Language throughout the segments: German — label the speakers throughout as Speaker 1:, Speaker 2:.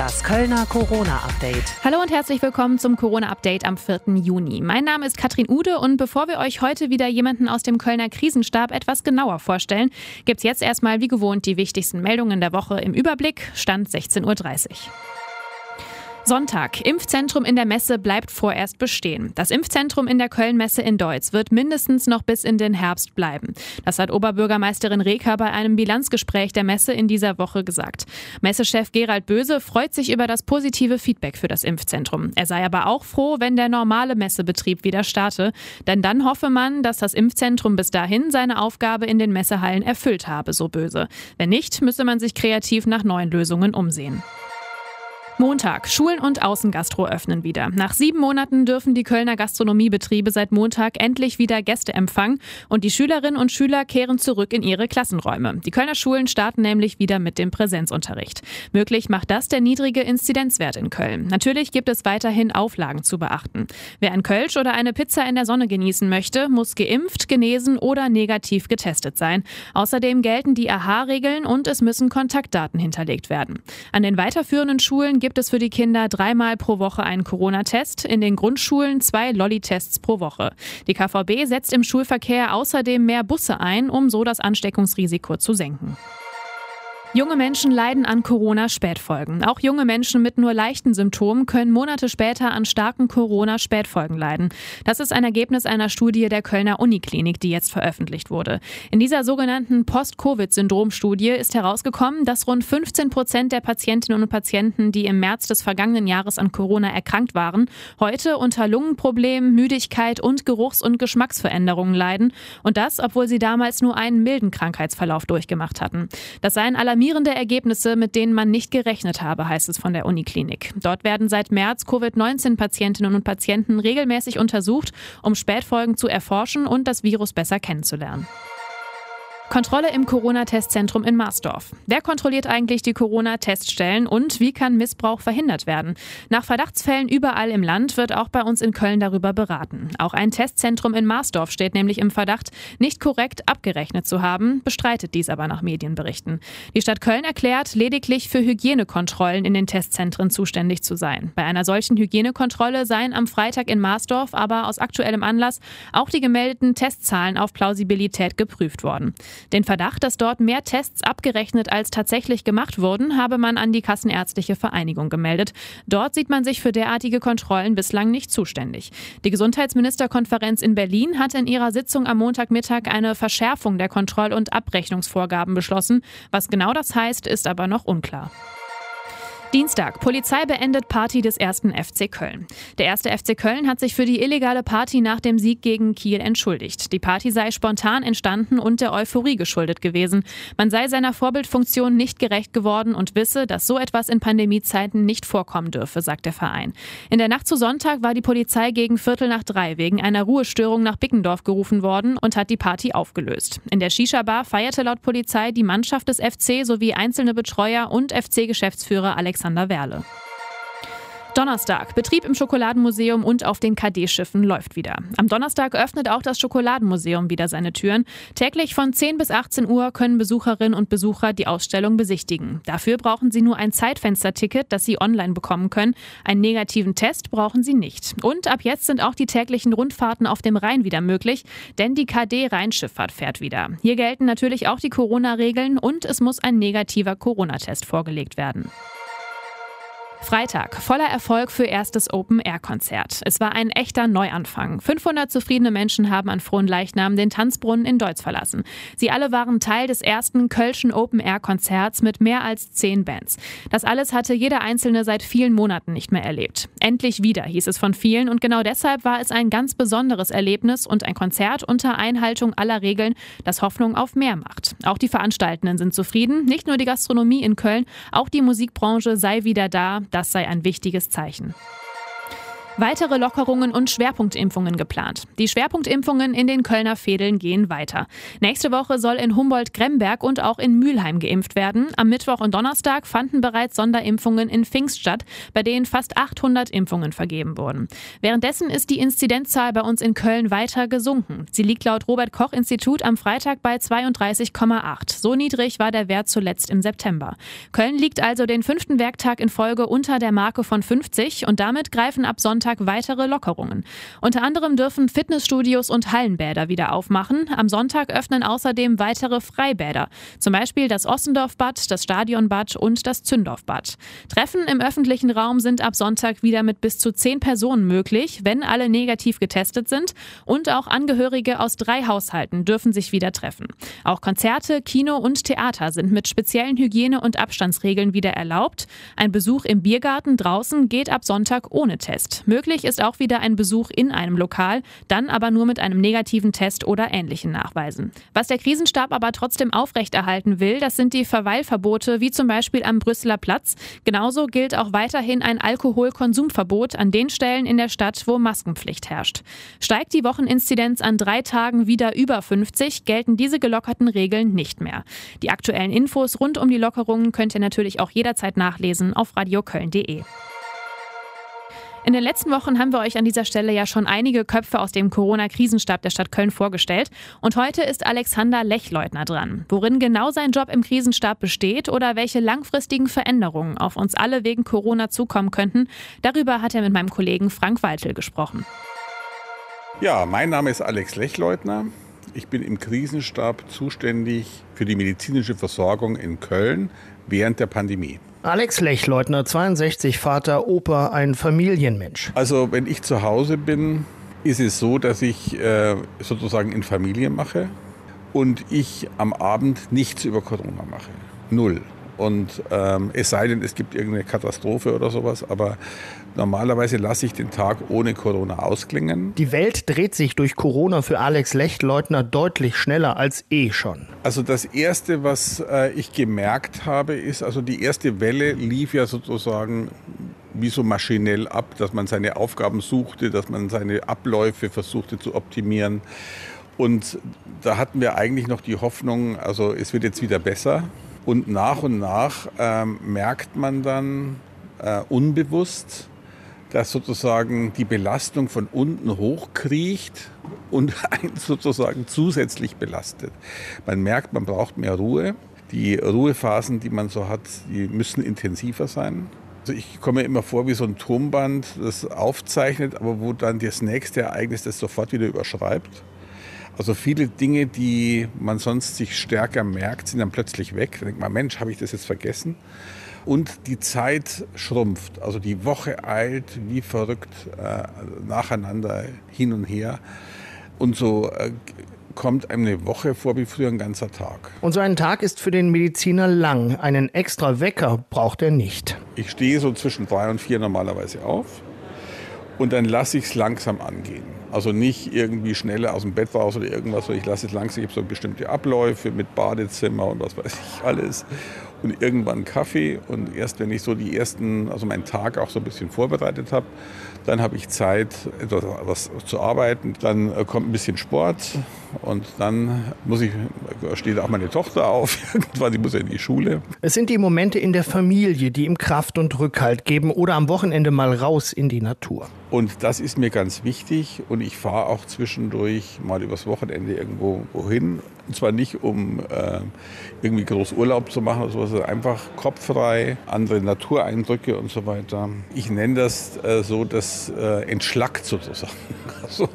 Speaker 1: Das Kölner Corona-Update.
Speaker 2: Hallo und herzlich willkommen zum Corona-Update am 4. Juni. Mein Name ist Katrin Ude und bevor wir euch heute wieder jemanden aus dem Kölner Krisenstab etwas genauer vorstellen, gibt's jetzt erstmal wie gewohnt die wichtigsten Meldungen der Woche im Überblick. Stand 16.30 Uhr. Sonntag. Impfzentrum in der Messe bleibt vorerst bestehen. Das Impfzentrum in der Kölnmesse in Deutz wird mindestens noch bis in den Herbst bleiben. Das hat Oberbürgermeisterin Reker bei einem Bilanzgespräch der Messe in dieser Woche gesagt. Messechef Gerald Böse freut sich über das positive Feedback für das Impfzentrum. Er sei aber auch froh, wenn der normale Messebetrieb wieder starte. Denn dann hoffe man, dass das Impfzentrum bis dahin seine Aufgabe in den Messehallen erfüllt habe, so Böse. Wenn nicht, müsse man sich kreativ nach neuen Lösungen umsehen. Montag. Schulen und Außengastro öffnen wieder. Nach sieben Monaten dürfen die Kölner Gastronomiebetriebe seit Montag endlich wieder Gäste empfangen und die Schülerinnen und Schüler kehren zurück in ihre Klassenräume. Die Kölner Schulen starten nämlich wieder mit dem Präsenzunterricht. Möglich macht das der niedrige Inzidenzwert in Köln. Natürlich gibt es weiterhin Auflagen zu beachten. Wer ein Kölsch oder eine Pizza in der Sonne genießen möchte, muss geimpft, genesen oder negativ getestet sein. Außerdem gelten die AHA-Regeln und es müssen Kontaktdaten hinterlegt werden. An den weiterführenden Schulen gibt gibt es für die Kinder dreimal pro Woche einen Corona-Test, in den Grundschulen zwei Lolli-Tests pro Woche. Die KVB setzt im Schulverkehr außerdem mehr Busse ein, um so das Ansteckungsrisiko zu senken. Junge Menschen leiden an Corona-Spätfolgen. Auch junge Menschen mit nur leichten Symptomen können Monate später an starken Corona-Spätfolgen leiden. Das ist ein Ergebnis einer Studie der Kölner Uniklinik, die jetzt veröffentlicht wurde. In dieser sogenannten Post-Covid-Syndrom-Studie ist herausgekommen, dass rund 15 Prozent der Patientinnen und Patienten, die im März des vergangenen Jahres an Corona erkrankt waren, heute unter Lungenproblemen, Müdigkeit und Geruchs- und Geschmacksveränderungen leiden. Und das, obwohl sie damals nur einen milden Krankheitsverlauf durchgemacht hatten. Das seien aller alarmierende Ergebnisse, mit denen man nicht gerechnet habe, heißt es von der Uniklinik. Dort werden seit März Covid-19-Patientinnen und Patienten regelmäßig untersucht, um Spätfolgen zu erforschen und das Virus besser kennenzulernen. Kontrolle im Corona-Testzentrum in Marsdorf. Wer kontrolliert eigentlich die Corona-Teststellen und wie kann Missbrauch verhindert werden? Nach Verdachtsfällen überall im Land wird auch bei uns in Köln darüber beraten. Auch ein Testzentrum in Marsdorf steht nämlich im Verdacht, nicht korrekt abgerechnet zu haben, bestreitet dies aber nach Medienberichten. Die Stadt Köln erklärt, lediglich für Hygienekontrollen in den Testzentren zuständig zu sein. Bei einer solchen Hygienekontrolle seien am Freitag in Marsdorf aber aus aktuellem Anlass auch die gemeldeten Testzahlen auf Plausibilität geprüft worden. Den Verdacht, dass dort mehr Tests abgerechnet als tatsächlich gemacht wurden, habe man an die Kassenärztliche Vereinigung gemeldet. Dort sieht man sich für derartige Kontrollen bislang nicht zuständig. Die Gesundheitsministerkonferenz in Berlin hat in ihrer Sitzung am Montagmittag eine Verschärfung der Kontroll- und Abrechnungsvorgaben beschlossen. Was genau das heißt, ist aber noch unklar. Dienstag. Polizei beendet Party des ersten FC Köln. Der erste FC Köln hat sich für die illegale Party nach dem Sieg gegen Kiel entschuldigt. Die Party sei spontan entstanden und der Euphorie geschuldet gewesen. Man sei seiner Vorbildfunktion nicht gerecht geworden und wisse, dass so etwas in Pandemiezeiten nicht vorkommen dürfe, sagt der Verein. In der Nacht zu Sonntag war die Polizei gegen Viertel nach drei wegen einer Ruhestörung nach Bickendorf gerufen worden und hat die Party aufgelöst. In der Shisha-Bar feierte laut Polizei die Mannschaft des FC sowie einzelne Betreuer und FC-Geschäftsführer Alex Alexander Werle. Donnerstag. Betrieb im Schokoladenmuseum und auf den KD-Schiffen läuft wieder. Am Donnerstag öffnet auch das Schokoladenmuseum wieder seine Türen. Täglich von 10 bis 18 Uhr können Besucherinnen und Besucher die Ausstellung besichtigen. Dafür brauchen sie nur ein Zeitfensterticket, das sie online bekommen können. Einen negativen Test brauchen sie nicht. Und ab jetzt sind auch die täglichen Rundfahrten auf dem Rhein wieder möglich, denn die KD-Rheinschifffahrt fährt wieder. Hier gelten natürlich auch die Corona-Regeln und es muss ein negativer Corona-Test vorgelegt werden. Freitag, voller Erfolg für erstes Open-Air-Konzert. Es war ein echter Neuanfang. 500 zufriedene Menschen haben an frohen Leichnam den Tanzbrunnen in Deutz verlassen. Sie alle waren Teil des ersten Kölschen Open-Air-Konzerts mit mehr als zehn Bands. Das alles hatte jeder Einzelne seit vielen Monaten nicht mehr erlebt. Endlich wieder, hieß es von vielen und genau deshalb war es ein ganz besonderes Erlebnis und ein Konzert unter Einhaltung aller Regeln, das Hoffnung auf mehr macht. Auch die Veranstaltenden sind zufrieden, nicht nur die Gastronomie in Köln, auch die Musikbranche sei wieder da, das sei ein wichtiges Zeichen. Weitere Lockerungen und Schwerpunktimpfungen geplant. Die Schwerpunktimpfungen in den Kölner Fädeln gehen weiter. Nächste Woche soll in Humboldt-Gremberg und auch in Mülheim geimpft werden. Am Mittwoch und Donnerstag fanden bereits Sonderimpfungen in Pfingst statt, bei denen fast 800 Impfungen vergeben wurden. Währenddessen ist die Inzidenzzahl bei uns in Köln weiter gesunken. Sie liegt laut Robert Koch Institut am Freitag bei 32,8. So niedrig war der Wert zuletzt im September. Köln liegt also den fünften Werktag in Folge unter der Marke von 50 und damit greifen ab Sonntag Sonntag weitere Lockerungen. Unter anderem dürfen Fitnessstudios und Hallenbäder wieder aufmachen. Am Sonntag öffnen außerdem weitere Freibäder, zum Beispiel das Ossendorfbad, das Stadionbad und das Zündorfbad. Treffen im öffentlichen Raum sind ab Sonntag wieder mit bis zu zehn Personen möglich, wenn alle negativ getestet sind. Und auch Angehörige aus drei Haushalten dürfen sich wieder treffen. Auch Konzerte, Kino und Theater sind mit speziellen Hygiene- und Abstandsregeln wieder erlaubt. Ein Besuch im Biergarten draußen geht ab Sonntag ohne Test. Möglich ist auch wieder ein Besuch in einem Lokal, dann aber nur mit einem negativen Test oder ähnlichen Nachweisen. Was der Krisenstab aber trotzdem aufrechterhalten will, das sind die Verweilverbote, wie zum Beispiel am Brüsseler Platz. Genauso gilt auch weiterhin ein Alkoholkonsumverbot an den Stellen in der Stadt, wo Maskenpflicht herrscht. Steigt die Wocheninzidenz an drei Tagen wieder über 50, gelten diese gelockerten Regeln nicht mehr. Die aktuellen Infos rund um die Lockerungen könnt ihr natürlich auch jederzeit nachlesen auf radioköln.de. In den letzten Wochen haben wir euch an dieser Stelle ja schon einige Köpfe aus dem Corona-Krisenstab der Stadt Köln vorgestellt. Und heute ist Alexander Lechleutner dran. Worin genau sein Job im Krisenstab besteht oder welche langfristigen Veränderungen auf uns alle wegen Corona zukommen könnten, darüber hat er mit meinem Kollegen Frank Waltel gesprochen.
Speaker 3: Ja, mein Name ist Alex Lechleutner. Ich bin im Krisenstab zuständig für die medizinische Versorgung in Köln während der Pandemie.
Speaker 4: Alex Lechleutner, 62, Vater, Opa, ein Familienmensch.
Speaker 3: Also wenn ich zu Hause bin, ist es so, dass ich äh, sozusagen in Familie mache und ich am Abend nichts über Corona mache. Null. Und ähm, es sei denn, es gibt irgendeine Katastrophe oder sowas, aber normalerweise lasse ich den Tag ohne Corona ausklingen.
Speaker 4: Die Welt dreht sich durch Corona für Alex Lechtleutner deutlich schneller als eh schon.
Speaker 3: Also das Erste, was äh, ich gemerkt habe, ist, also die erste Welle lief ja sozusagen wie so maschinell ab, dass man seine Aufgaben suchte, dass man seine Abläufe versuchte zu optimieren. Und da hatten wir eigentlich noch die Hoffnung, also es wird jetzt wieder besser. Und nach und nach ähm, merkt man dann äh, unbewusst, dass sozusagen die Belastung von unten hochkriecht und einen sozusagen zusätzlich belastet. Man merkt, man braucht mehr Ruhe. Die Ruhephasen, die man so hat, die müssen intensiver sein. Also ich komme mir immer vor wie so ein Turmband, das aufzeichnet, aber wo dann das nächste Ereignis das sofort wieder überschreibt. Also viele Dinge, die man sonst sich stärker merkt, sind dann plötzlich weg. Da denkt man, Mensch, habe ich das jetzt vergessen? Und die Zeit schrumpft. Also die Woche eilt wie verrückt äh, nacheinander hin und her. Und so äh, kommt einem eine Woche vor wie früher ein ganzer Tag.
Speaker 4: Und so ein Tag ist für den Mediziner lang. Einen extra Wecker braucht er nicht.
Speaker 3: Ich stehe so zwischen drei und vier normalerweise auf und dann lasse ich es langsam angehen. Also nicht irgendwie schneller aus dem Bett raus oder irgendwas, sondern ich lasse es langsam. Ich habe so bestimmte Abläufe mit Badezimmer und was weiß ich alles. Und irgendwann Kaffee. Und erst wenn ich so die ersten, also meinen Tag auch so ein bisschen vorbereitet habe, dann habe ich Zeit, etwas was zu arbeiten. Dann äh, kommt ein bisschen Sport und dann muss ich, steht auch meine Tochter auf. Irgendwann, die muss ja in die Schule.
Speaker 4: Es sind die Momente in der Familie, die ihm Kraft und Rückhalt geben oder am Wochenende mal raus in die Natur.
Speaker 3: Und das ist mir ganz wichtig. Und ich fahre auch zwischendurch mal übers Wochenende irgendwo wohin. Und zwar nicht, um äh, irgendwie groß Urlaub zu machen oder sowas, sondern einfach kopffrei, andere Natureindrücke und so weiter. Ich nenne das äh, so, das äh, entschlackt sozusagen. Also,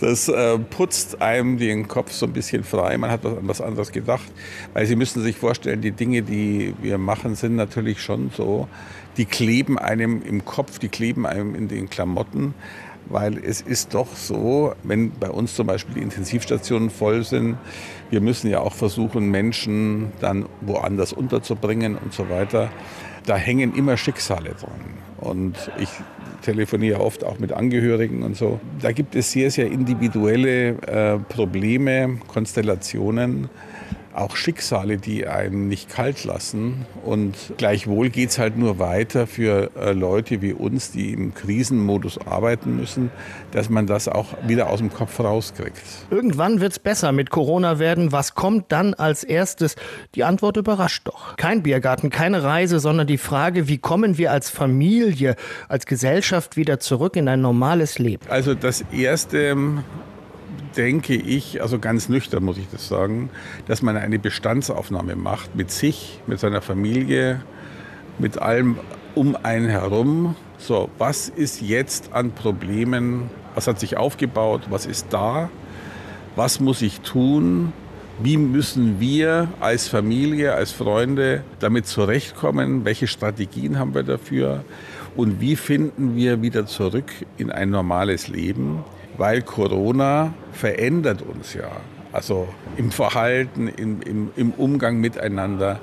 Speaker 3: das äh, putzt einem den Kopf so ein bisschen frei. Man hat an was anderes gedacht. Weil Sie müssen sich vorstellen, die Dinge, die wir machen, sind natürlich schon so, die kleben einem im Kopf, die kleben einem in den Klamotten, weil es ist doch so, wenn bei uns zum Beispiel die Intensivstationen voll sind, wir müssen ja auch versuchen, Menschen dann woanders unterzubringen und so weiter. Da hängen immer Schicksale dran. Und ich telefoniere oft auch mit Angehörigen und so. Da gibt es sehr, sehr individuelle äh, Probleme, Konstellationen. Auch Schicksale, die einen nicht kalt lassen. Und gleichwohl geht es halt nur weiter für äh, Leute wie uns, die im Krisenmodus arbeiten müssen, dass man das auch wieder aus dem Kopf rauskriegt.
Speaker 4: Irgendwann wird es besser mit Corona werden. Was kommt dann als erstes? Die Antwort überrascht doch. Kein Biergarten, keine Reise, sondern die Frage, wie kommen wir als Familie, als Gesellschaft wieder zurück in ein normales Leben?
Speaker 3: Also das Erste, denke ich, also ganz nüchtern muss ich das sagen, dass man eine Bestandsaufnahme macht mit sich, mit seiner Familie, mit allem um einen herum. So, was ist jetzt an Problemen? Was hat sich aufgebaut? Was ist da? Was muss ich tun? Wie müssen wir als Familie, als Freunde damit zurechtkommen? Welche Strategien haben wir dafür? Und wie finden wir wieder zurück in ein normales Leben? Weil Corona verändert uns ja. Also im Verhalten, im, im, im Umgang miteinander.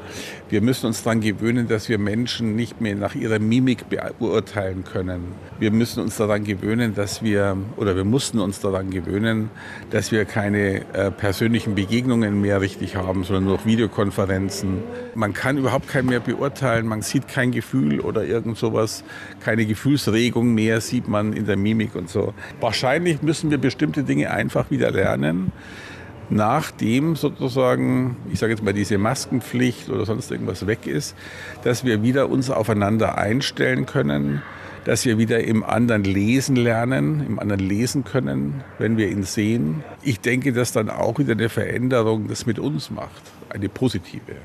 Speaker 3: Wir müssen uns daran gewöhnen, dass wir Menschen nicht mehr nach ihrer Mimik beurteilen können. Wir müssen uns daran gewöhnen, dass wir, oder wir mussten uns daran gewöhnen, dass wir keine äh, persönlichen Begegnungen mehr richtig haben, sondern nur Videokonferenzen. Man kann überhaupt keinen mehr beurteilen, man sieht kein Gefühl oder irgend sowas, keine Gefühlsregung mehr sieht man in der Mimik und so. Wahrscheinlich müssen wir bestimmte Dinge einfach wieder lernen nachdem sozusagen, ich sage jetzt mal, diese Maskenpflicht oder sonst irgendwas weg ist, dass wir wieder uns aufeinander einstellen können, dass wir wieder im anderen lesen lernen, im anderen lesen können, wenn wir ihn sehen. Ich denke, dass dann auch wieder eine Veränderung das mit uns macht, eine positive.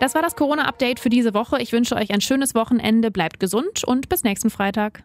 Speaker 2: Das war das Corona-Update für diese Woche. Ich wünsche euch ein schönes Wochenende, bleibt gesund und bis nächsten Freitag.